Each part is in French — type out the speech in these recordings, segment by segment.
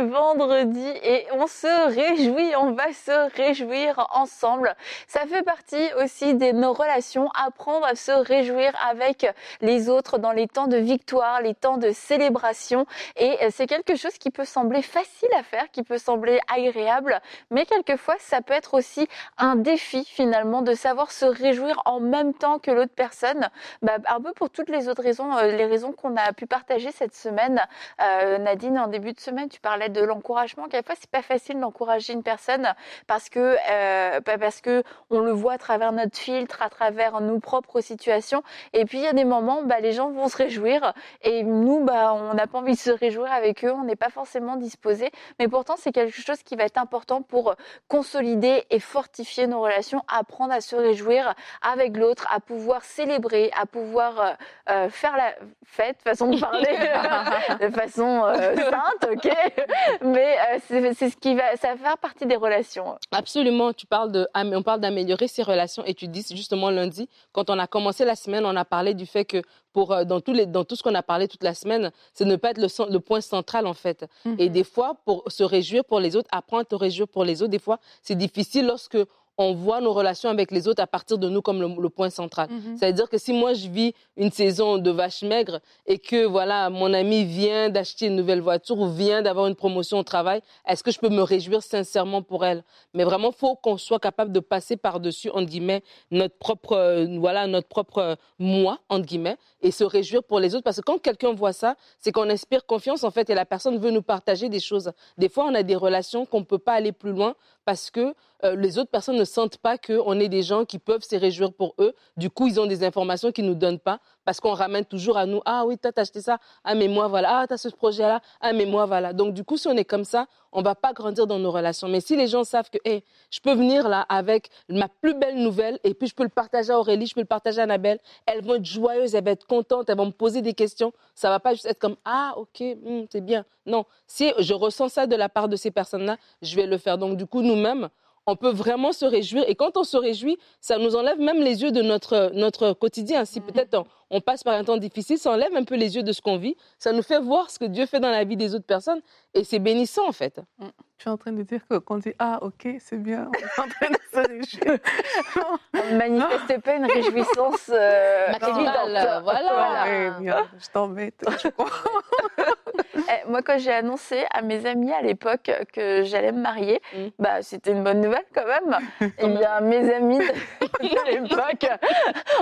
Vendredi et on se réjouit, on va se réjouir ensemble. Ça fait partie aussi de nos relations, apprendre à se réjouir avec les autres dans les temps de victoire, les temps de célébration. Et c'est quelque chose qui peut sembler facile à faire, qui peut sembler agréable, mais quelquefois ça peut être aussi un défi finalement de savoir se réjouir en même temps que l'autre personne. Bah, un peu pour toutes les autres raisons, euh, les raisons qu'on a pu partager cette semaine. Euh, Nadine, en début de semaine, tu parlais de l'encouragement. Quelquefois, c'est pas facile d'encourager une personne parce que euh, parce que on le voit à travers notre filtre, à travers nos propres situations. Et puis il y a des moments, bah, les gens vont se réjouir et nous, bah, on n'a pas envie de se réjouir avec eux. On n'est pas forcément disposé. Mais pourtant, c'est quelque chose qui va être important pour consolider et fortifier nos relations, apprendre à se réjouir avec l'autre, à pouvoir célébrer, à pouvoir euh, euh faire la fête, façon de parler, de façon euh, sainte, ok? Mais euh, c'est ce qui va, ça va faire partie des relations. Absolument. Tu parles de, on parle d'améliorer ses relations et tu dis justement lundi, quand on a commencé la semaine, on a parlé du fait que pour euh, dans, tous les, dans tout ce qu'on a parlé toute la semaine, c'est ne pas être le, le, point central en fait. Et mhm. des fois, pour se réjouir pour les autres, apprendre à te réjouir pour les autres, des fois, c'est difficile lorsque on voit nos relations avec les autres à partir de nous comme le, point central. Mhm. C'est-à-dire que si moi je vis une saison de vache maigre et que voilà mon ami vient d'acheter une nouvelle voiture ou vient d'avoir une promotion au travail, est-ce que je peux me réjouir sincèrement pour elle? Mais vraiment, faut qu'on soit capable de passer par-dessus entre guillemets notre propre euh, voilà notre propre euh, moi entre guillemets et se réjouir pour les autres parce que quand quelqu'un voit ça, c'est qu'on inspire confiance en fait et la personne veut nous partager des choses. Des fois, on a des relations qu'on ne peut pas aller plus loin parce que euh, les autres personnes ne sentent pas qu'on est des gens qui peuvent se réjouir pour eux. Du coup, ils ont des informations qu'ils ne nous donnent pas parce qu'on ramène toujours à nous, ah oui, toi, t'as acheté ça, ah mais moi, voilà, ah, t'as ce projet-là, ah mais moi, voilà. Donc, du coup, si on est comme ça, on va pas grandir dans nos relations. Mais si les gens savent que, hey, je peux venir là avec ma plus belle nouvelle et puis je peux le partager à Aurélie, je peux le partager à Annabelle, elles vont être joyeuses, elles vont être contentes, elles vont me poser des questions. Ça va pas juste être comme, ah, ok, hmm, c'est bien. Non, si je ressens ça de la part de ces personnes-là, je vais le faire. Donc, du coup, nous-mêmes, on peut vraiment se réjouir. Et quand on se réjouit, ça nous enlève même les yeux de notre, notre quotidien. Si peut-être on, passe par un temps difficile, ça enlève un peu les yeux de ce qu'on vit. Ça nous fait voir ce que Dieu fait dans la vie des autres personnes. Et c'est bénissant, en fait. Mm. Je suis en train de dire que quand on dit Ah, ok, c'est bien, on est en train de se réjouir. on ne manifeste pas une réjouissance euh, évidente. Voilà. je t'embête, je crois. Eh, moi, quand j'ai annoncé à mes amis à l'époque que j'allais me marier, mm. bah, c'était une bonne nouvelle quand même. Et eh bien, mes amis de l'époque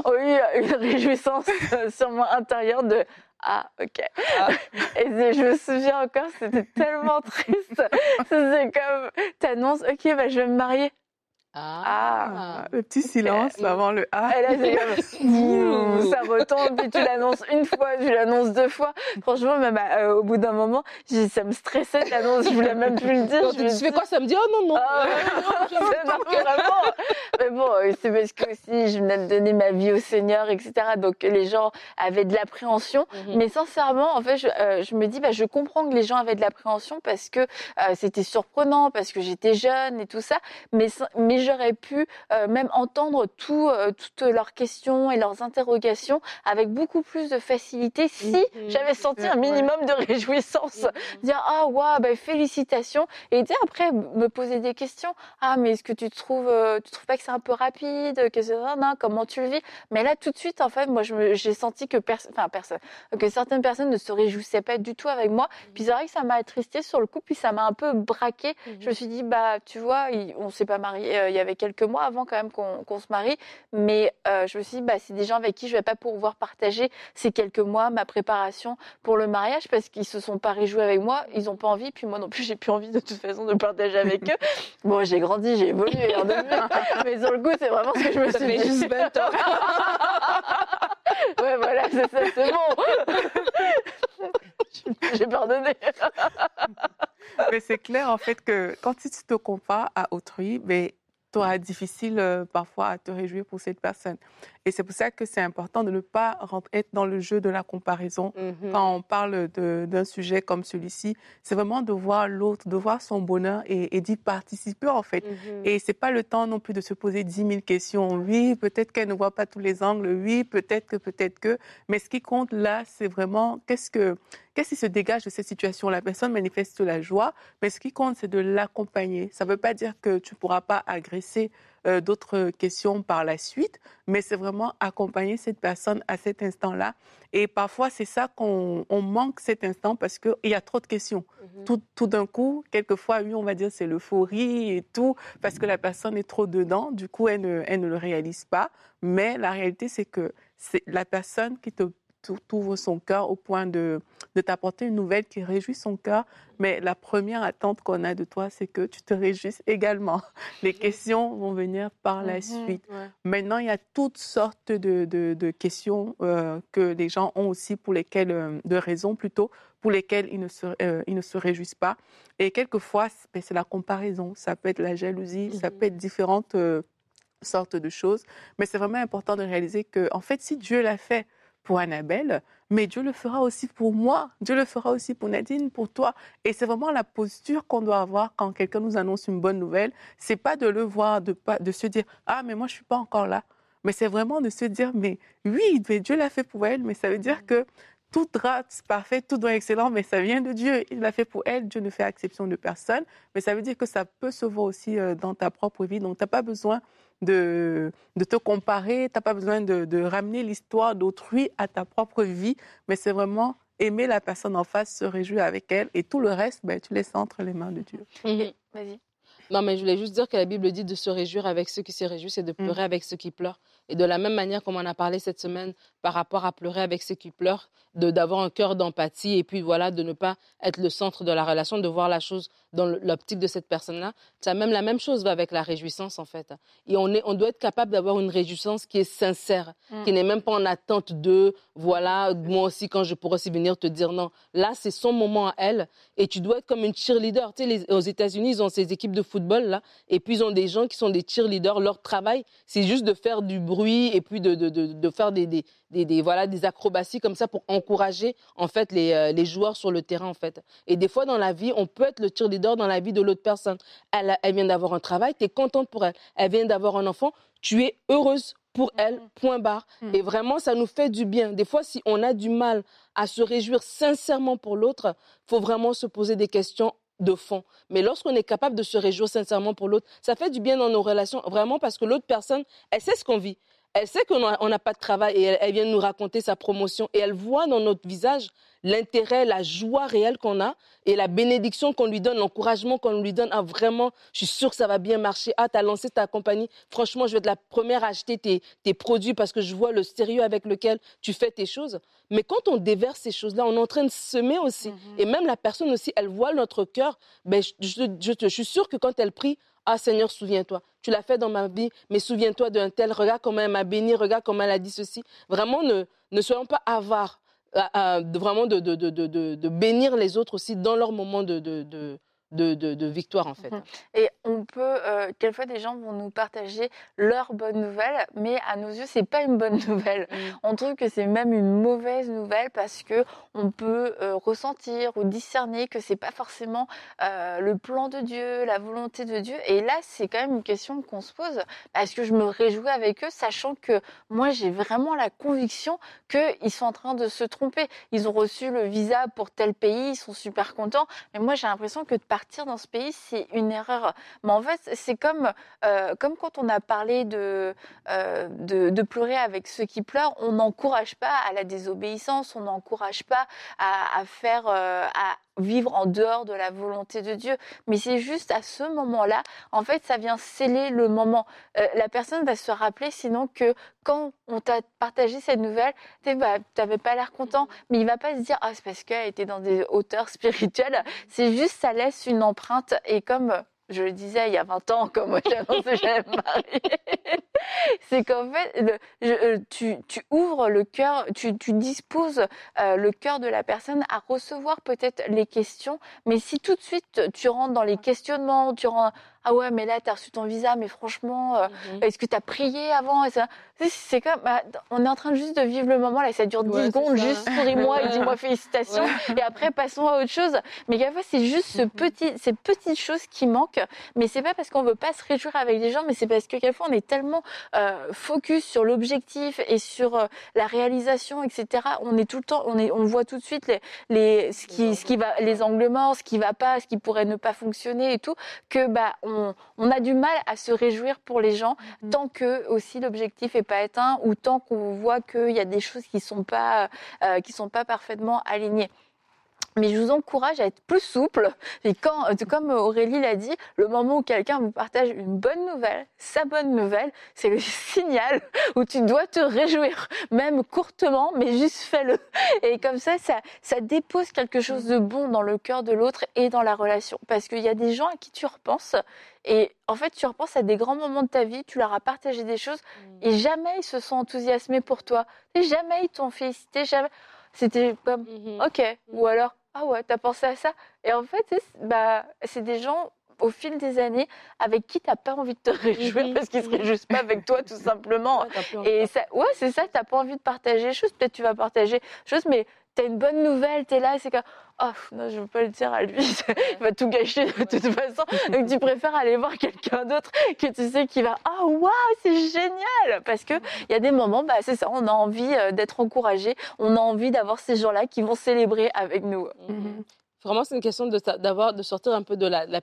ont eu une réjouissance sur mon intérieur de ah, ok. Ah. Et je me souviens encore, c'était tellement triste. C'est comme, t'annonces, ok, bah, je vais me marier. Ah. ah, le petit silence avant le A. Et là, c'est comme, ça retombe, puis tu l'annonces une fois, tu l'annonces deux fois. Franchement, même euh, au bout d'un moment, ça me stressait l'annonce, je voulais même plus le dire. je tu fais quoi samedi Oh non, non. Ah, Mais bon, euh, c'est parce que aussi, je venais de donner ma vie au Seigneur, etc. Donc, les gens avaient de l'appréhension. Mhm. Mais sincèrement, en fait, je, euh, je, me dis, bah, je comprends que les gens avaient de l'appréhension parce que c'était surprenant, parce que j'étais jeune et tout ça. Mais, mais j'aurais pu euh, même entendre tout, euh, toutes leurs questions et leurs interrogations avec beaucoup plus de facilité si mhm. j'avais senti un minimum de réjouissance. Mhm. Dire ah waouh, bah, félicitations. Et après me poser des questions. Ah mais est-ce que tu trouves, euh, tu trouves pas que c'est un peu rapide que non, comment tu le vis Mais là tout de suite en fait, moi j'ai senti que personne, enfin personne, que certaines personnes ne se réjouissaient pas du tout avec moi. Mhm. Puis c'est vrai que ça m'a attristé sur le coup, puis ça m'a un peu braqué. Je me suis dit bah tu vois, on s'est pas marié il y avait quelques mois avant quand même qu'on se marie. Mais euh, je me suis dit, bah, c'est des gens avec qui je vais pas pouvoir partager ces quelques mois, ma préparation pour le mariage, parce qu'ils se sont pas réjouis avec moi, ils n'ont pas envie, puis moi non plus, j'ai plus envie de toute façon de partager avec eux. Bon, j'ai grandi, j'ai évolué, mais sur le coup, c'est vraiment ce que je me suis dit. juste 20 ans. ouais, voilà, c'est ça, c'est bon. j'ai pardonné. mais c'est clair, en fait, que quand tu te compares à autrui, mais tu auras difficile euh, parfois à te réjouir pour cette personne. Et c'est pour ça que c'est important de ne pas être dans le jeu de la comparaison. Mm-hmm. Quand on parle d'un sujet comme celui-ci, c'est vraiment de voir l'autre, de voir son bonheur et, d'y participer en fait. Mm-hmm. Et c'est pas le temps non plus de se poser dix mille questions. Oui, peut-être qu'elle ne voit pas tous les angles. Oui, peut-être que, peut-être que. Mais ce qui compte là, c'est vraiment qu'est-ce que Qu'est-ce qui se dégage de cette situation? La personne manifeste la joie, mais ce qui compte, c'est de l'accompagner. Ça ne veut pas dire que tu ne pourras pas agresser euh, d'autres questions par la suite, mais c'est vraiment accompagner cette personne à cet instant-là. Et parfois, c'est ça qu'on manque cet instant parce qu'il y a trop de questions. Mhm. Tout, tout d'un coup, quelquefois, oui, on va dire c'est l'euphorie et tout, parce que la personne est trop dedans. Du coup, elle ne, elle ne le réalise pas. Mais la réalité, c'est que c'est la personne qui te t'ouvres son cœur au point de, de t'apporter une nouvelle qui réjouit son cœur. Mais la première attente qu'on a de toi, c'est que tu te réjouisses également. Les questions vont venir par la mhm, suite. Maintenant, il y a toutes sortes de, de, questions euh, que les gens ont aussi pour lesquelles, euh, de raisons plutôt, pour lesquelles ils ne se, euh, ils ne se réjouissent pas. Et quelquefois, ben, c'est la comparaison. Ça peut être la jalousie, ça peut mhm. être différentes sortes de choses. Mais c'est vraiment important de réaliser que, en fait, si Dieu l'a fait, pour Annabelle, mais Dieu le fera aussi pour moi, Dieu le fera aussi pour Nadine, pour toi. Et c'est vraiment la posture qu'on doit avoir quand quelqu'un nous annonce une bonne nouvelle. C'est pas de le voir, de, pas, de se dire ah mais moi je suis pas encore là, mais c'est vraiment de se dire mais oui, Dieu l'a fait pour elle, mais ça veut dire que tout doit parfait, tout doit excellent, mais ça vient de Dieu. Il l'a fait pour elle. Dieu ne fait exception de personne. Mais ça veut dire que ça peut se voir aussi euh, dans ta propre vie. Donc, tu n'as pas besoin de, de te comparer, tu n'as pas besoin de, de ramener l'histoire d'autrui à ta propre vie, mais c'est vraiment aimer la personne en face, se réjouir avec elle, et tout le reste, ben, tu laisses entre les mains de Dieu. Mhm. Vas-y. Non, mais je voulais juste dire que la Bible dit de se réjouir avec ceux qui se réjouissent et de mm. pleurer avec ceux qui pleurent. Et de la même manière, comme on a parlé cette semaine par rapport à pleurer avec ceux qui pleurent, d'avoir un cœur d'empathie et puis voilà, de ne pas être le centre de la relation, de voir la chose dans l'optique de cette personne-là. Ça même la même chose va avec la réjouissance en fait. Et on, est, on doit être capable d'avoir une réjouissance qui est sincère, mm. qui n'est même pas en attente de voilà, moi aussi quand je pourrais aussi venir te dire non. Là, c'est son moment à elle et tu dois être comme une cheerleader. Tu sais, aux États-Unis, ils ont ces équipes de football là et puis ils ont des gens qui sont des cheerleaders. Leur travail, c'est juste de faire du bruit et puis de, de, de, de faire des, des, des, voilà, des acrobaties comme ça pour encourager en fait les, euh, les joueurs sur le terrain en fait. Et des fois dans la vie, on peut être le cheerleader dans la vie de l'autre personne. Elle, elle vient d'avoir un travail, tu es contente pour elle. Elle vient d'avoir un enfant, tu es heureuse pour elle, mm-hmm. point barre. Mm. Et vraiment, ça nous fait du bien. Des fois, si on a du mal à se réjouir sincèrement pour l'autre, faut vraiment se poser des questions de fond. Mais lorsqu'on est capable de se réjouir sincèrement pour l'autre, ça fait du bien dans nos relations, vraiment parce que l'autre personne, elle sait ce qu'on vit elle sait qu'on n'a pas de travail et elle, vient nous raconter sa promotion et elle voit dans notre visage l'intérêt, la joie réelle qu'on a et la bénédiction qu'on lui donne, l'encouragement qu'on lui donne. Ah, vraiment, je suis sûre que ça va bien marcher. Ah, tu as lancé ta compagnie. Franchement, je vais être la première à acheter tes, produits parce que je vois le sérieux avec lequel tu fais tes choses. Mais quand on déverse ces choses-là, on est en train de semer aussi. Mm-hmm. Et même la personne aussi, elle voit notre cœur. Ben, je, je, je suis sûre que quand elle prie, ah Seigneur, souviens-toi. Tu l'as fait dans ma vie, mais souviens-toi d'un tel. Regarde comment elle m'a béni, regarde comment elle a dit ceci. Vraiment, ne, ne soyons pas avares. Euh, euh, vraiment de, de, bénir les autres aussi dans leur moment de, de, de, victoire en fait. Mmh Et on peut, euh, quelquefois des gens vont nous partager leur bonne nouvelle, mais à nos yeux c'est pas une bonne nouvelle. Mmh. On trouve que c'est même une mauvaise nouvelle parce que on peut euh, ressentir ou discerner que c'est pas forcément euh, le plan de Dieu, la volonté de Dieu. Et là c'est quand même une question qu'on se pose. Est-ce que je me réjouis avec eux, sachant que moi j'ai vraiment la conviction qu'ils sont en train de se tromper. Ils ont reçu le visa pour tel pays, ils sont super contents, mais moi j'ai l'impression que de partir dans ce pays, c'est une erreur. Mais en fait, c'est comme, euh, comme quand on a parlé de, euh, de, de, pleurer avec ceux qui pleurent, on n'encourage pas à la désobéissance, on n'encourage pas à, à faire, euh, à vivre en dehors de la volonté de Dieu. Mais c'est juste à ce moment-là, en fait, ça vient sceller le moment. Euh, la personne va se rappeler sinon que quand on t'a partagé cette nouvelle, tu n'avais pas l'air content, mais il va pas se dire ah c'est parce qu'elle était dans des hauteurs spirituelles. C'est juste ça laisse une empreinte et comme je le disais il y a 20 ans, comme moi annoncé que j'allais me marier. c'est qu'en fait, euh, tu, ouvres le cœur, tu, disposes euh, le cœur de la personne à recevoir peut-être les questions, mais si tout de suite tu rentres dans les questionnements, tu rentres ah ouais, mais là, tu as reçu ton visa, mais franchement, euh, mhm. est-ce que tu as prié avant? C'est comme, bah, on est en train juste de vivre le moment, là, ça dure 10 secondes, juste souris-moi et dis-moi félicitations, et après, passons à autre chose. Mais quelquefois, c'est juste ce mhm. petit, ces petites choses qui manquent, mais c'est pas parce qu'on veut pas se réjouir avec les gens, mais c'est parce que quelquefois, on est tellement euh, focus sur l'objectif et sur euh, la réalisation, etc. On est tout le temps, on, est, on voit tout de suite les, les, ce, qui, ce qui va, les angles morts, ce qui va pas, ce qui pourrait ne pas fonctionner et tout, que bah, on on, a du mal à se réjouir pour les gens mm. tant que aussi l'objectif est pas atteint ou tant qu'on voit qu'il y a des choses qui sont pas euh, qui sont pas parfaitement alignées. Mais je vous encourage à être plus souple. Et quand, euh, comme Aurélie l'a dit, le moment où quelqu'un vous partage une bonne nouvelle, sa bonne nouvelle, c'est le signal où tu dois te réjouir, même courtement, mais juste fais-le. Et comme ça, ça, ça dépose quelque chose de bon dans le cœur de l'autre et dans la relation. Parce qu'il y a des gens à qui tu repenses et en fait, tu repenses à des grands moments de ta vie, tu leur as partagé des choses mm. et jamais ils se sont enthousiasmés pour toi. Et jamais ils t'ont félicité, jamais. C'était comme, mm-hmm. ok, ou alors, ah ouais, t'as pensé à ça? Et en fait, bah, c'est des gens au fil des années avec qui t'as pas envie de te réjouir mhm. parce qu'ils se réjouissent pas avec toi tout simplement. et ça, ouais, c'est ça, t'as pas envie de partager choses. Peut-être tu vas partager choses, mais t'as une bonne nouvelle, t'es là, c'est que oh non, je veux pas le dire à lui, il va tout gâcher de toute façon. Donc tu préfères aller voir quelqu'un d'autre que tu sais qui va oh, waouh c'est génial parce que il y a des moments bah c'est ça, on a envie euh, d'être encouragé, on a envie d'avoir ces gens-là qui vont célébrer avec nous. Mhm. Vraiment, c'est une question de, d'avoir, de sortir un peu de la,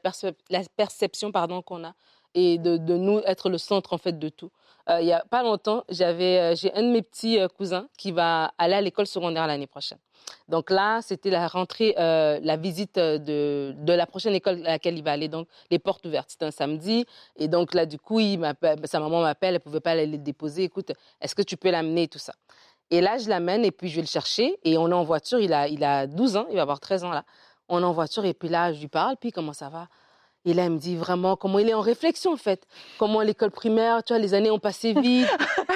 perception pardon, qu'on a et de, de, nous être le centre en fait de tout. Euh, il y a pas longtemps, j'avais, euh, j'ai un de mes petits cousins qui va aller à l'école secondaire l'année prochaine. Donc là, c'était la rentrée, euh, la visite de, de, la prochaine école à laquelle il va aller. Donc, les portes ouvertes. C'était un samedi. Et donc là, du coup, sa maman m'appelle, elle pouvait pas aller le déposer. Écoute, est-ce que tu peux l'amener tout ça? Et là, je l'amène et puis je vais le chercher. Et on est en voiture. Il a, il a 12 ans, il va avoir 13 ans là. On est en voiture et puis là, je lui parle. Puis comment ça va? Et là, il me dit vraiment comment il est en réflexion, en fait. Comment l'école primaire, tu vois, les années ont passé vite.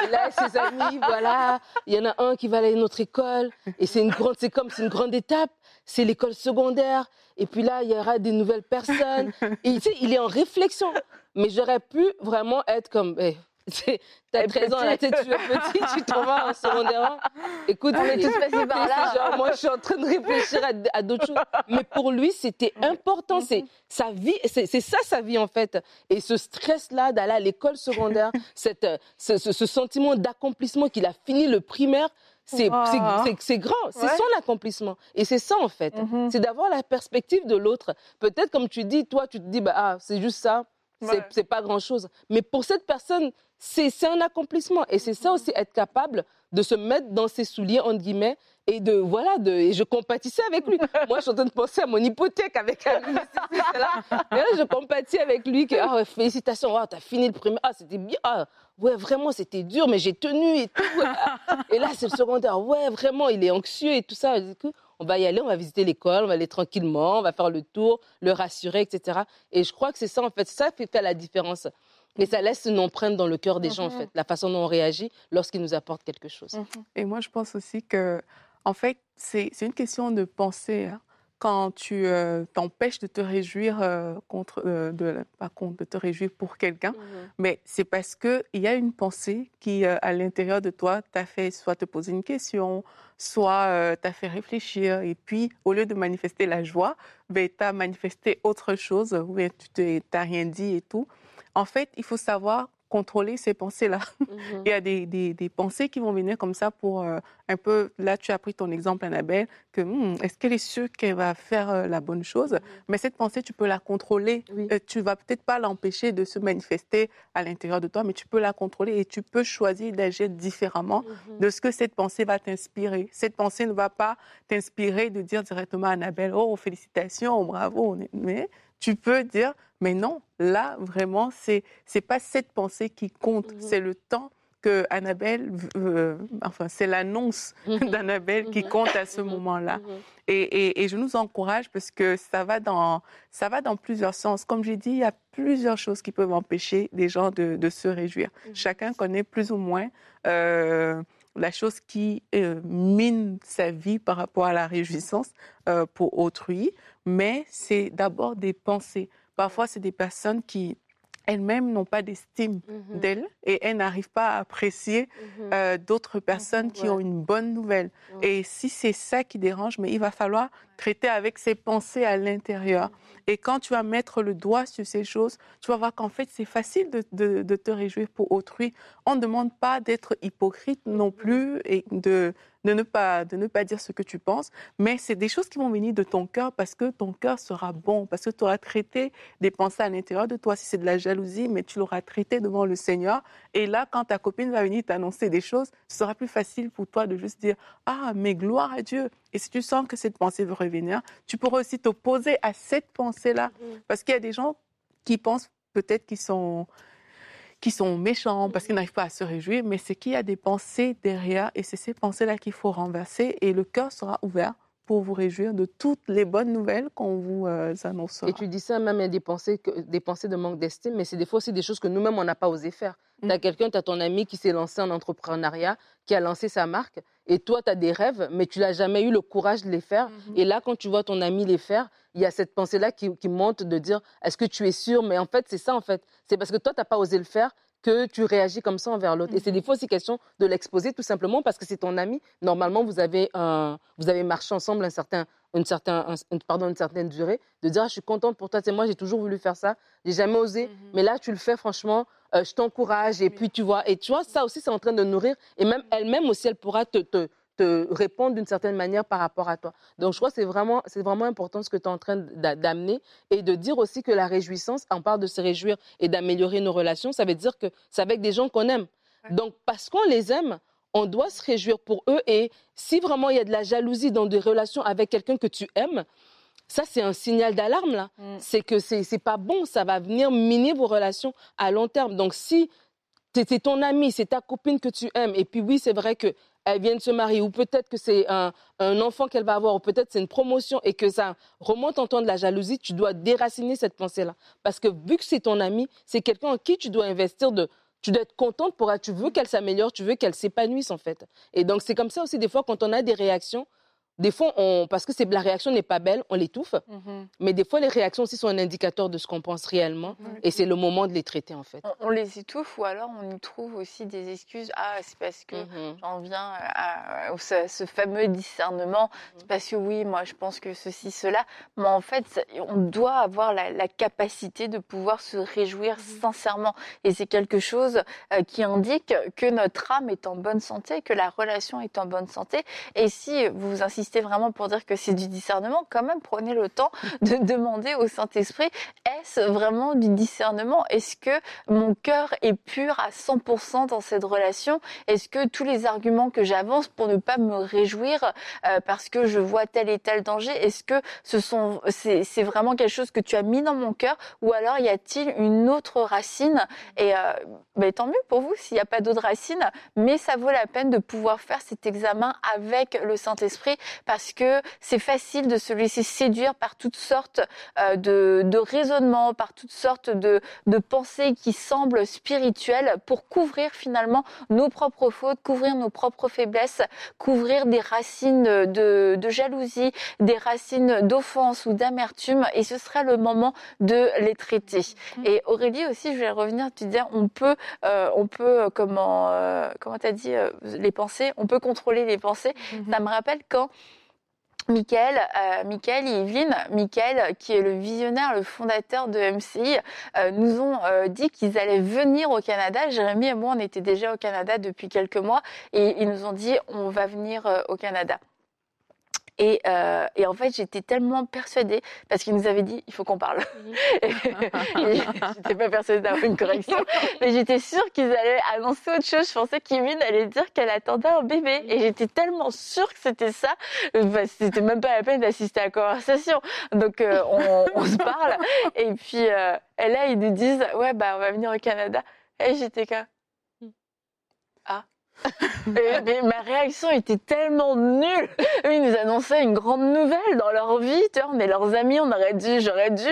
et là, ses amis, voilà. Il y en a un qui va aller à une autre école. Et c'est une grande, c'est comme, c'est une grande étape. C'est l'école secondaire. Et puis là, il y aura des nouvelles personnes. Et tu sais, il est en réflexion. Mais j'aurais pu vraiment être comme, eh, T'as 13 ans, la tête, tu es petit, tu t'en vas en secondaire. Écoute, on est tous passés par là. Genre, moi, je suis en train de réfléchir à, d'autres choses. Mais pour lui, c'était important. C'est sa vie, c'est ça sa vie en fait. Et ce stress-là d'aller à l'école secondaire, cette, ce, ce, sentiment d'accomplissement qu'il a fini le primaire, c'est grand, c'est son accomplissement. Et c'est ça en fait. Mm-hmm. C'est d'avoir la perspective de l'autre. Peut-être comme tu dis, toi, tu te dis, bah, ah, c'est juste ça, c'est pas grand-chose. Mais pour cette personne, c'est un accomplissement. Et c'est ça aussi, être capable de se mettre dans ses souliers, entre guillemets, et de, voilà, de, et je compatissais avec lui. Moi, je suis en train de penser à mon hypothèque avec lui. Et là, je compatis avec lui, que, ah, félicitations, oh, t'as fini le premier, ah, c'était bien, ah, ouais, vraiment, c'était dur, mais j'ai tenu et tout. Et là, c'est le secondaire, ouais, vraiment, il est anxieux et tout ça. On va y aller, on va visiter l'école, on va aller tranquillement, on va faire le tour, le rassurer, etc. Et je crois que c'est ça, en fait, ça fait la différence. Et ça laisse une empreinte dans le cœur des gens, en mhm. fait, la façon dont on réagit lorsqu'ils nous apportent quelque chose. Mhm. Et moi, je pense aussi que, en fait, c'est une question de pensée. Hein. Quand tu euh, t'empêches de te réjouir euh, contre, euh, de, pas contre, de te réjouir pour quelqu'un, mhm. mais c'est parce qu'il y a une pensée qui, à l'intérieur de toi, t'a fait soit te poser une question, soit t'a fait réfléchir. Et puis, au lieu de manifester la joie, ben, tu as manifesté autre chose, ou tu n'as rien dit et tout. En fait, il faut savoir contrôler ces pensées-là. Mhm. il y a des, des, pensées qui vont venir comme ça pour euh, un peu, là tu as pris ton exemple Annabelle, que hmm, est-ce qu'elle est sûre qu'elle va faire euh, la bonne chose? Mhm. Mais cette pensée, tu peux la contrôler. Tu Euh, tu vas peut-être pas l'empêcher de se manifester à l'intérieur de toi, mais tu peux la contrôler et tu peux choisir d'agir différemment mhm. de ce que cette pensée va t'inspirer. Cette pensée ne va pas t'inspirer de dire directement à Annabelle, oh félicitations, bravo, mais tu peux dire, mais non, là, vraiment, c'est n'est pas cette pensée qui compte, mhm. c'est le temps que Annabelle, enfin, c'est l'annonce Mhm. d'Annabelle qui Mhm. compte à ce moment-là. Et, et- et je nous encourage parce que ça va dans, ça va dans plusieurs sens. Comme j'ai dit, il y a plusieurs choses qui peuvent empêcher les gens de, de se réjouir. Chacun connaît plus ou moins euh, la chose qui euh, mine sa vie par rapport à la réjouissance euh, pour autrui, mais c'est d'abord des pensées. Parfois, c'est des personnes qui elles-mêmes n'ont pas d'estime Mhm. d'elles et elles n'arrivent pas à apprécier Mhm. euh, d'autres personnes qui ouais. ont une bonne nouvelle. Et si c'est ça qui dérange, mais il va falloir traiter avec ses pensées à l'intérieur. Et quand tu vas mettre le doigt sur ces choses, tu vas voir qu'en fait, c'est facile de, te réjouir pour autrui. On ne demande pas d'être hypocrite non plus et de, ne pas, de ne pas dire ce que tu penses, mais c'est des choses qui vont venir de ton cœur parce que ton cœur sera bon, parce que tu auras traité des pensées à l'intérieur de toi. Si c'est de la jalousie, mais tu l'auras traité devant le Seigneur. Et là, quand ta copine va venir t'annoncer des choses, ce sera plus facile pour toi de juste dire Ah, mais gloire à Dieu. Et si tu sens que cette pensée veut revenir, tu pourras aussi t'opposer à cette pensée-là. Mhm. Parce qu'il y a des gens qui pensent peut-être qu'ils sont, qui sont méchants parce qu'ils n'arrivent pas à se réjouir, mais c'est qu'il y a des pensées derrière et c'est ces pensées-là qu'il faut renverser et le cœur sera ouvert pour vous réjouir de toutes les bonnes nouvelles qu'on vous euh, annoncera. Et tu dis ça, même il y a des pensées, que- des pensées de manque d'estime, mais c'est des fois aussi des choses que nous-mêmes, on n'a pas osé faire. Tu as Mm. quelqu'un, tu as ton ami qui s'est lancé en entrepreneuriat, qui a lancé sa marque, et toi, tu as des rêves, mais tu n'as jamais eu le courage de les faire. Mhm. Et là, quand tu vois ton ami les faire, il y a cette pensée-là qui, qui monte de dire, est-ce que tu es sûr? Mais en fait, c'est ça, en fait. C'est parce que toi, tu n'as pas osé le faire que tu réagis comme ça envers l'autre. Et c'est des fois aussi question de l'exposer tout simplement parce que c'est ton ami. Normalement, vous avez, vous avez marché ensemble un certain, une, certain, un- une- pardon, une certaine durée, de dire, ah, je suis contente pour toi, c'est moi, j'ai toujours voulu faire ça, j'ai jamais osé, Mhm. mais là, tu le fais, franchement, euh, je t'encourage, et puis tu vois, et tu vois, ça aussi, c'est en train de nourrir, et même elle-même aussi, elle pourra te, te, te répondre d'une certaine manière par rapport à toi. Donc, je crois que c'est vraiment, c'est vraiment important ce que tu es en train d'a- d'amener et de dire aussi que la réjouissance, on parle de se réjouir et d'améliorer nos relations, ça veut dire que c'est avec des gens qu'on aime. Ouais. Donc, parce qu'on les aime, on doit se réjouir pour eux. Et si vraiment il y a de la jalousie dans des relations avec quelqu'un que tu aimes, ça, c'est un signal d'alarme, là. Mm. C'est que c'est pas bon, ça va venir miner vos relations à long terme. Donc, si c'est ton ami, c'est ta copine que tu aimes, et puis oui, c'est vrai que elle vient de se marier, ou peut-être que c'est un, un enfant qu'elle va avoir, ou peut-être c'est une promotion, et que ça remonte en toi de la jalousie, tu dois déraciner cette pensée-là. Parce que vu que c'est ton ami, c'est quelqu'un en qui tu dois investir de... Tu dois être contente pour elle, tu veux qu'elle s'améliore, tu veux qu'elle s'épanouisse en fait. Et donc c'est comme ça aussi des fois quand on a des réactions, des fois on, parce que la réaction n'est pas belle, on l'étouffe, Mhm. mais des fois les réactions aussi sont un indicateur de ce qu'on pense réellement, et c'est le moment de les traiter en fait. On, on les étouffe ou alors on y trouve aussi des excuses. Ah, c'est parce que Mhm. j'en viens à, à ce, ce fameux discernement. C'est parce que oui, moi je pense que ceci, cela. Mais en fait, on doit avoir la, la capacité de pouvoir se réjouir sincèrement. Et c'est quelque chose euh, qui indique que notre âme est en bonne santé, que la relation est en bonne santé. Et si vous insistez vraiment pour dire que c'est du discernement, quand même prenez le temps de demander au Saint-Esprit, est-ce vraiment du discernement? Est-ce que mon cœur est pur à 100% dans cette relation? Est-ce que tous les arguments que j'avance pour ne pas me réjouir euh, parce que je vois tel et tel danger, est-ce que ce sont c'est c'est vraiment quelque chose que tu as mis dans mon cœur? Ou alors y a-t-il une autre racine? Et euh, ben, tant mieux pour vous s'il n'y a pas d'autre racine, mais ça vaut la peine de pouvoir faire cet examen avec le Saint-Esprit parce que c'est facile de se laisser séduire par toutes sortes euh, de, de raisonnements, par toutes sortes de, de pensées qui semblent spirituelles pour couvrir finalement nos propres fautes, couvrir nos propres faiblesses, couvrir des racines de, de jalousie, des racines d'offense ou d'amertume et ce sera le moment de les traiter. Et Aurélie aussi, je vais revenir, tu disais, on peut, euh, on peut, euh, comment, euh, comment t'as dit, euh, les pensées, on peut contrôler les pensées. Mhm. Ça me rappelle quand Michael, euh, Michael et Evelyne, Michael, qui est le visionnaire, le fondateur de MCI, euh, nous ont euh, dit qu'ils allaient venir au Canada. Jérémy et moi, on était déjà au Canada depuis quelques mois et ils nous ont dit on va venir euh, au Canada. Et, euh, et en fait, j'étais tellement persuadée parce qu'ils nous avaient dit il faut qu'on parle. J'étais pas persuadée d'avoir une correction, mais j'étais sûre qu'ils allaient annoncer autre chose. Je pensais qu'Yvine allait dire qu'elle attendait un bébé, et j'étais tellement sûre que c'était ça. Euh, Bah, c'était même pas la peine d'assister à la conversation. Donc euh, on, on se parle, et puis euh, et là ils nous disent ouais bah on va venir au Canada. Et j'étais comme mais ma réaction était tellement nulle. Ils nous annonçaient une grande nouvelle dans leur vie. mais leurs amis, on aurait dû, j'aurais dû.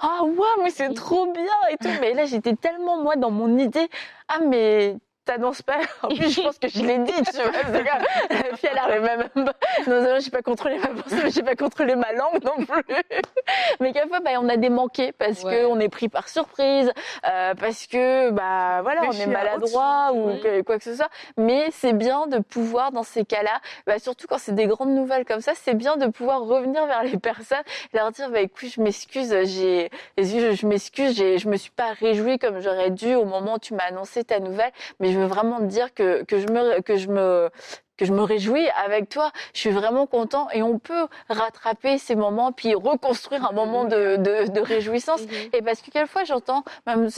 Ah ouais, mais c'est trop bien et tout. Mais là, j'étais tellement moi dans mon idée. Ah mais t'annonces pas. En plus, je pense que je l'ai dit, tu vois. La fille, elle arrive même pas. Non, j'ai pas contrôlé ma pensée, mais j'ai pas contrôlé ma langue non plus. Mais quelquefois, bah, on a des manqués parce que qu'on est pris par surprise, euh, parce que, bah, voilà, on est maladroit ou quoi que ce soit. Mais c'est bien de pouvoir, dans ces cas-là, bah, surtout quand c'est des grandes nouvelles comme ça, c'est bien de pouvoir revenir vers les personnes et leur dire, bah, écoute, je m'excuse, j'ai, je, m'excuse, je me suis pas réjouie comme j'aurais dû au moment où tu m'as annoncé ta nouvelle, mais je veux vraiment dire que je me, que je me réjouis avec toi. Je suis vraiment content et on peut rattraper ces moments puis reconstruire un moment de, de, de réjouissance. Mhm. Et parce que quelquefois j'entends,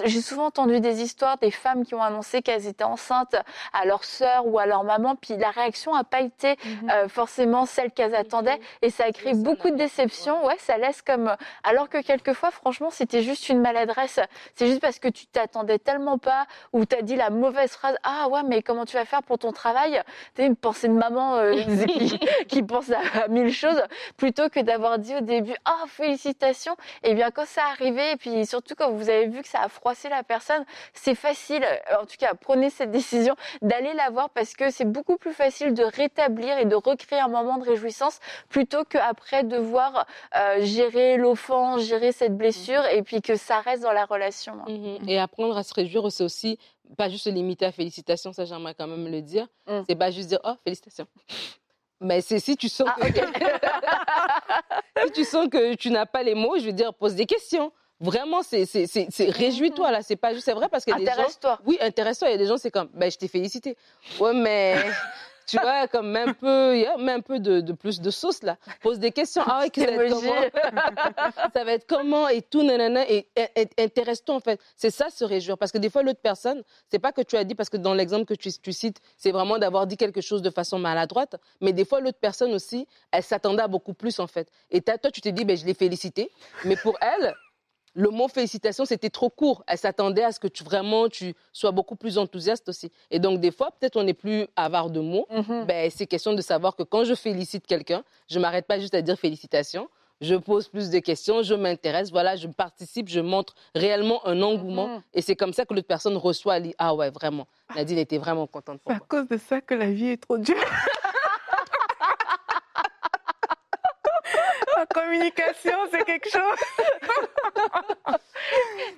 j'ai souvent entendu des histoires des femmes qui ont annoncé qu'elles étaient enceintes à leur sœur ou à leur maman, puis la réaction n'a pas été mhm. euh, forcément celle qu'elles attendaient et ça a créé beaucoup de déceptions. Ouais, ça laisse comme alors que quelquefois franchement c'était juste une maladresse. C'est juste parce que tu t'attendais tellement pas ou tu as dit la mauvaise phrase. Ah ouais, mais comment tu vas faire pour ton travail? Penser de maman euh, qui, pense à, mille choses, plutôt que d'avoir dit au début ah félicitations. Et bien quand ça arrivé, et puis surtout quand vous avez vu que ça a froissé la personne, c'est facile. En tout cas, prenez cette décision d'aller la voir parce que c'est beaucoup plus facile de rétablir et de recréer un moment de réjouissance plutôt qu'après devoir euh, gérer l'offense, gérer cette blessure et puis que ça reste dans la relation. Mmh et apprendre à se réjouir, c'est aussi pas juste se limiter à félicitations, ça j'aimerais quand même le dire. Mmh. C'est pas juste dire oh félicitations. Mais c'est si tu sens ah, que si tu sens que tu n'as pas les mots, je veux dire pose des questions. Vraiment, c'est réjouis-toi là, c'est pas juste c'est vrai parce que intéresse-toi. Oui, intéresse-toi. Il y a des gens c'est comme ben je t'ai félicité. Ouais mais tu vois, comme même un peu, un peu de, de, plus de sauce là. Pose des questions. Ah ouais, ça va être comment? Ça va être comment et tout, nanana. Et, intéresse-toi en fait. C'est ça se réjouir. Parce que des fois, l'autre personne, c'est pas que tu as dit, parce que dans l'exemple que tu, tu cites, c'est vraiment d'avoir dit quelque chose de façon maladroite. Mais des fois, l'autre personne aussi, elle s'attendait à beaucoup plus en fait. Et toi, tu t'es dit, ben, je l'ai félicité. Mais pour elle, le mot félicitations, c'était trop court. Elle s'attendait à ce que tu vraiment tu sois beaucoup plus enthousiaste aussi. Et donc, des fois, peut-être on n'est plus avare de mots. Mhm. ben, c'est question de savoir que quand je félicite quelqu'un, je m'arrête pas juste à dire félicitations. Je pose plus de questions, je m'intéresse, voilà, je participe, je montre réellement un engouement. Mhm. Et c'est comme ça que l'autre personne reçoit, dit, ah ouais, vraiment. Nadine était vraiment contente pour moi. C'est à cause de ça que la vie est trop dure. la communication, c'est quelque chose.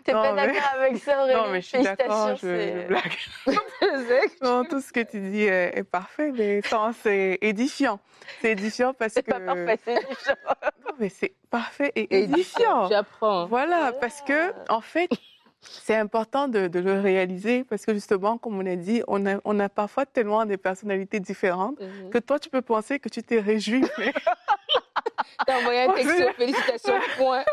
T'es pas d'accord avec ça, Aurélie Non, mais je suis d'accord, je, blague. non, tout ce que tu dis est, parfait, mais c'est édifiant. C'est édifiant parce que... C'est pas parfait, c'est édifiant. non, mais c'est parfait et édifiant. J'apprends. Voilà, parce que, en fait, c'est important de, le réaliser parce que justement, comme on a dit, on a, on a parfois tellement des personnalités différentes mhm. que toi, tu peux penser que tu t'es réjoui. Mais... T'as envoyé un texto, félicitations, point.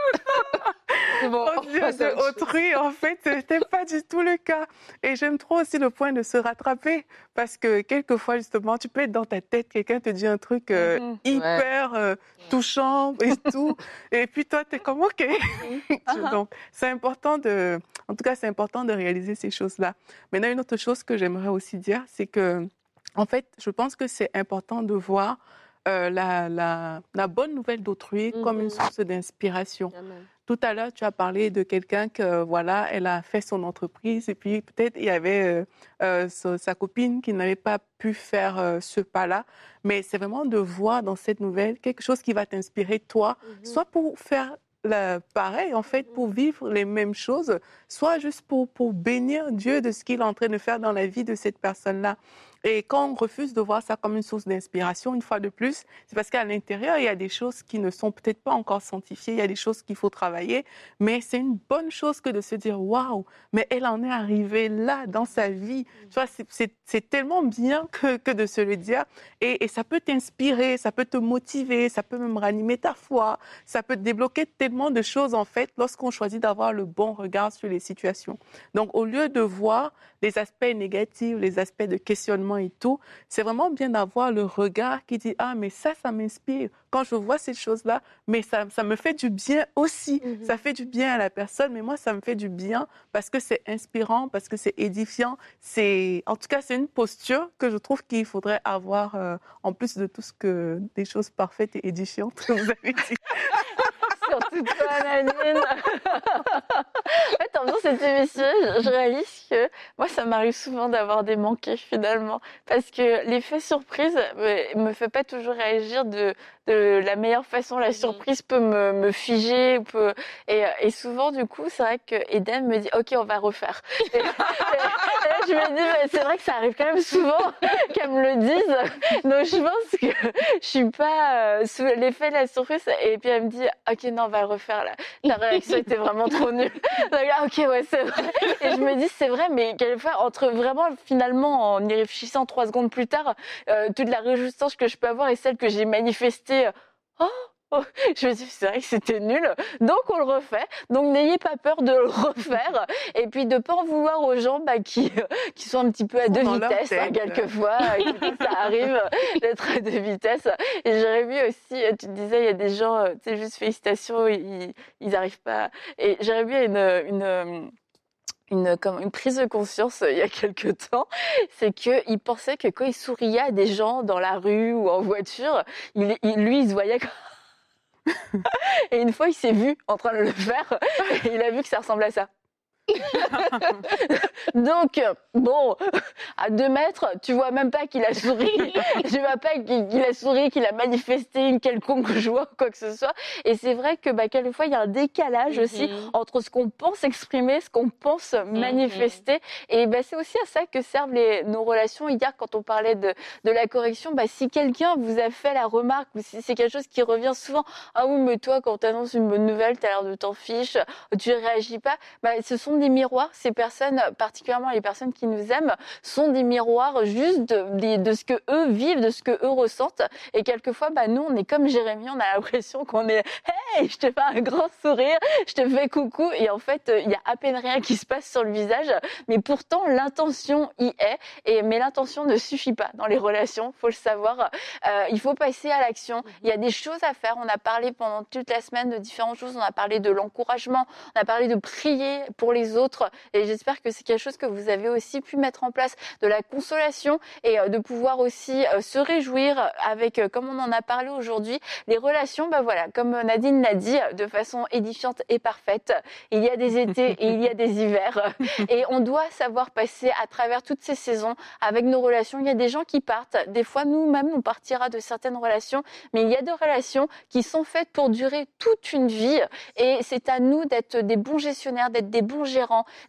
bon, de autrui, en fait, ce n'était pas du tout le cas. Et j'aime trop aussi le point de se rattraper parce que quelquefois, justement, tu peux être dans ta tête, quelqu'un te dit un truc euh, mhm. hyper euh, touchant et tout. et puis toi, tu es comme, OK. Mhm. Donc, c'est important de, en tout cas, c'est important de réaliser ces choses-là. Maintenant, une autre chose que j'aimerais aussi dire, c'est que, en fait, je pense que c'est important de voir euh, la, la, bonne nouvelle d'autrui comme une mhm. source d'inspiration. Tout à l'heure, tu as parlé de quelqu'un que, voilà, elle a fait son entreprise et puis peut-être il y avait euh, euh, sa, copine qui n'avait pas pu faire ce pas-là. Mais c'est vraiment de voir dans cette nouvelle quelque chose qui va t'inspirer toi, mhm. soit pour faire le pareil, en fait, pour vivre les mêmes choses, soit juste pour, pour bénir Dieu de ce qu'il est en train de faire dans la vie de cette personne-là. Et quand on refuse de voir ça comme une source d'inspiration, une fois de plus, c'est parce qu'à l'intérieur, il y a des choses qui ne sont peut-être pas encore sanctifiées, il y a des choses qu'il faut travailler, mais c'est une bonne chose que de se dire, waouh, mais elle en est arrivée là dans sa vie. Tu vois, c'est tellement bien que, de se le dire. Et ça peut t'inspirer, ça peut te motiver, ça peut même ranimer ta foi, ça peut te débloquer tellement de choses, en fait, lorsqu'on choisit d'avoir le bon regard sur les situations. Donc, au lieu de voir les aspects négatifs, les aspects de questionnement et tout, c'est vraiment bien d'avoir le regard qui dit, ah, mais ça, ça m'inspire. Quand je vois ces choses-là, mais ça, ça me fait du bien aussi. Mm-hmm. Ça fait du bien à la personne, mais moi, ça me fait du bien parce que c'est inspirant, parce que c'est édifiant. C'est, en tout cas, c'est une posture que je trouve qu'il faudrait avoir euh, en plus de tout ce que des choses parfaites et édifiantes que vous avez dit. Surtout toi, Nadine. en fait, en faisant cette émission, je réalise que moi, ça m'arrive souvent d'avoir des manqués finalement. Parce que l'effet surprise me, me fait pas toujours réagir de, de la meilleure façon. La mm. surprise peut me, me figer. Peut... Et, et souvent, du coup, c'est vrai que Eden me dit Ok, on va refaire. Et, là, je me dis C'est vrai que ça arrive quand même souvent qu'elle me le dise. Donc, je pense que je suis pas euh, sous l'effet de la surprise. Et puis, elle me dit Ok, non, on va le refaire. Là. Ta réaction était vraiment trop nulle. Donc là, ok, ouais, c'est vrai. Et je me dis C'est vrai, mais quelquefois, entre vraiment, finalement, en y réfléchissant trois secondes plus tard, euh, toute la résistance que je peux avoir et celle que j'ai manifestée Oh, oh, je me dis, c'est vrai que c'était nul. Donc, on le refait. Donc, n'ayez pas peur de le refaire. Et puis, de pas en vouloir aux gens bah, qui, qui sont un petit peu à deux vitesses, hein, quelquefois. ça arrive d'être à deux vitesses. Et j'aurais vu aussi, tu disais, il y a des gens, tu sais, juste félicitations, ils n'arrivent pas. Et j'aurais vu une, une une, comme une prise de conscience euh, il y a quelque temps, c'est qu'il pensait que quand il souriait à des gens dans la rue ou en voiture, il, lui, il se voyait et une fois, il s'est vu en train de le faire et il a vu que ça ressemblait à ça. Donc, bon, à deux mètres, tu vois même pas qu'il a souri. tu vois pas qu'il a souri, qu'il a manifesté une quelconque joie, quoi que ce soit. Et c'est vrai que, bah, quelquefois, il y a un décalage aussi mhm. entre ce qu'on pense exprimer, ce qu'on pense mhm. manifester. Et bah, c'est aussi à ça que servent les, nos relations. Hier, quand on parlait de, de la correction, bah, si quelqu'un vous a fait la remarque ou si c'est quelque chose qui revient souvent, ah oui, mais toi, quand tu annonces une bonne nouvelle, tu as l'air de t'en fiche, tu réagis pas, bah, ce sont des miroirs. Ces personnes, particulièrement les personnes qui nous aiment, sont des miroirs juste de, ce que eux vivent, de ce que eux ressentent. Et quelquefois, bah, nous, on est comme Jérémy, on a l'impression qu'on est, hey, je te fais un grand sourire, je te fais coucou. Et en fait, il y a à peine rien qui se passe sur le visage. Mais pourtant, l'intention y est. Et, mais l'intention ne suffit pas dans les relations, faut le savoir. Euh, il faut passer à l'action. Il y a des choses à faire. On a parlé pendant toute la semaine de différentes choses. On a parlé de l'encouragement. On a parlé de prier pour les autres. Et j'espère que c'est quelque chose que vous avez aussi pu mettre en place, de la consolation et euh, de pouvoir aussi euh, se réjouir avec, euh, comme on en a parlé aujourd'hui, les relations, bah voilà, comme Nadine l'a dit, de façon édifiante et parfaite. Il y a des étés et il y a des hivers. Et on doit savoir passer à travers toutes ces saisons avec nos relations. Il y a des gens qui partent. Des fois, nous-mêmes, on partira de certaines relations. Mais il y a des relations qui sont faites pour durer toute une vie. Et c'est à nous d'être des bons gestionnaires, d'être des bons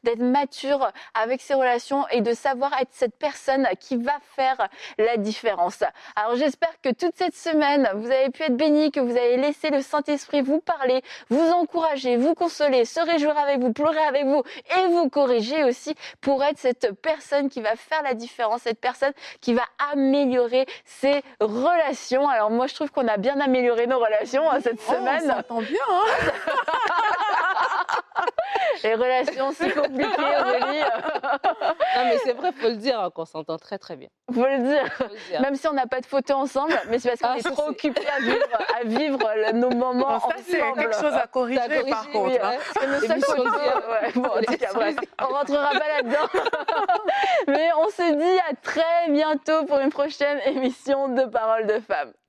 d'être mature avec ses relations et de savoir être cette personne qui va faire la différence. Alors j'espère que toute cette semaine, vous avez pu être béni, que vous avez laissé le Saint-Esprit vous parler, vous encourager, vous consoler, se réjouir avec vous, pleurer avec vous et vous corriger aussi pour être cette personne qui va faire la différence, cette personne qui va améliorer ses relations. Alors moi je trouve qu'on a bien amélioré nos relations hein, cette oh, semaine. On s'entend bien. Hein Les relations, c'est compliqué, Aurélie. non, mais c'est vrai, faut le dire, hein, qu'on s'entend très, très bien. Faut le dire. Même si on n'a pas de photos ensemble, mais c'est parce qu'on ah, est trop occupés à vivre, à vivre nos moments ensemble. c'est quelque chose à corriger, par contre. Hein. C'est nos seuls ouais. bon, en tout cas, bref, on rentrera pas là-dedans. mais on se dit à très bientôt pour une prochaine émission de Paroles de Femmes.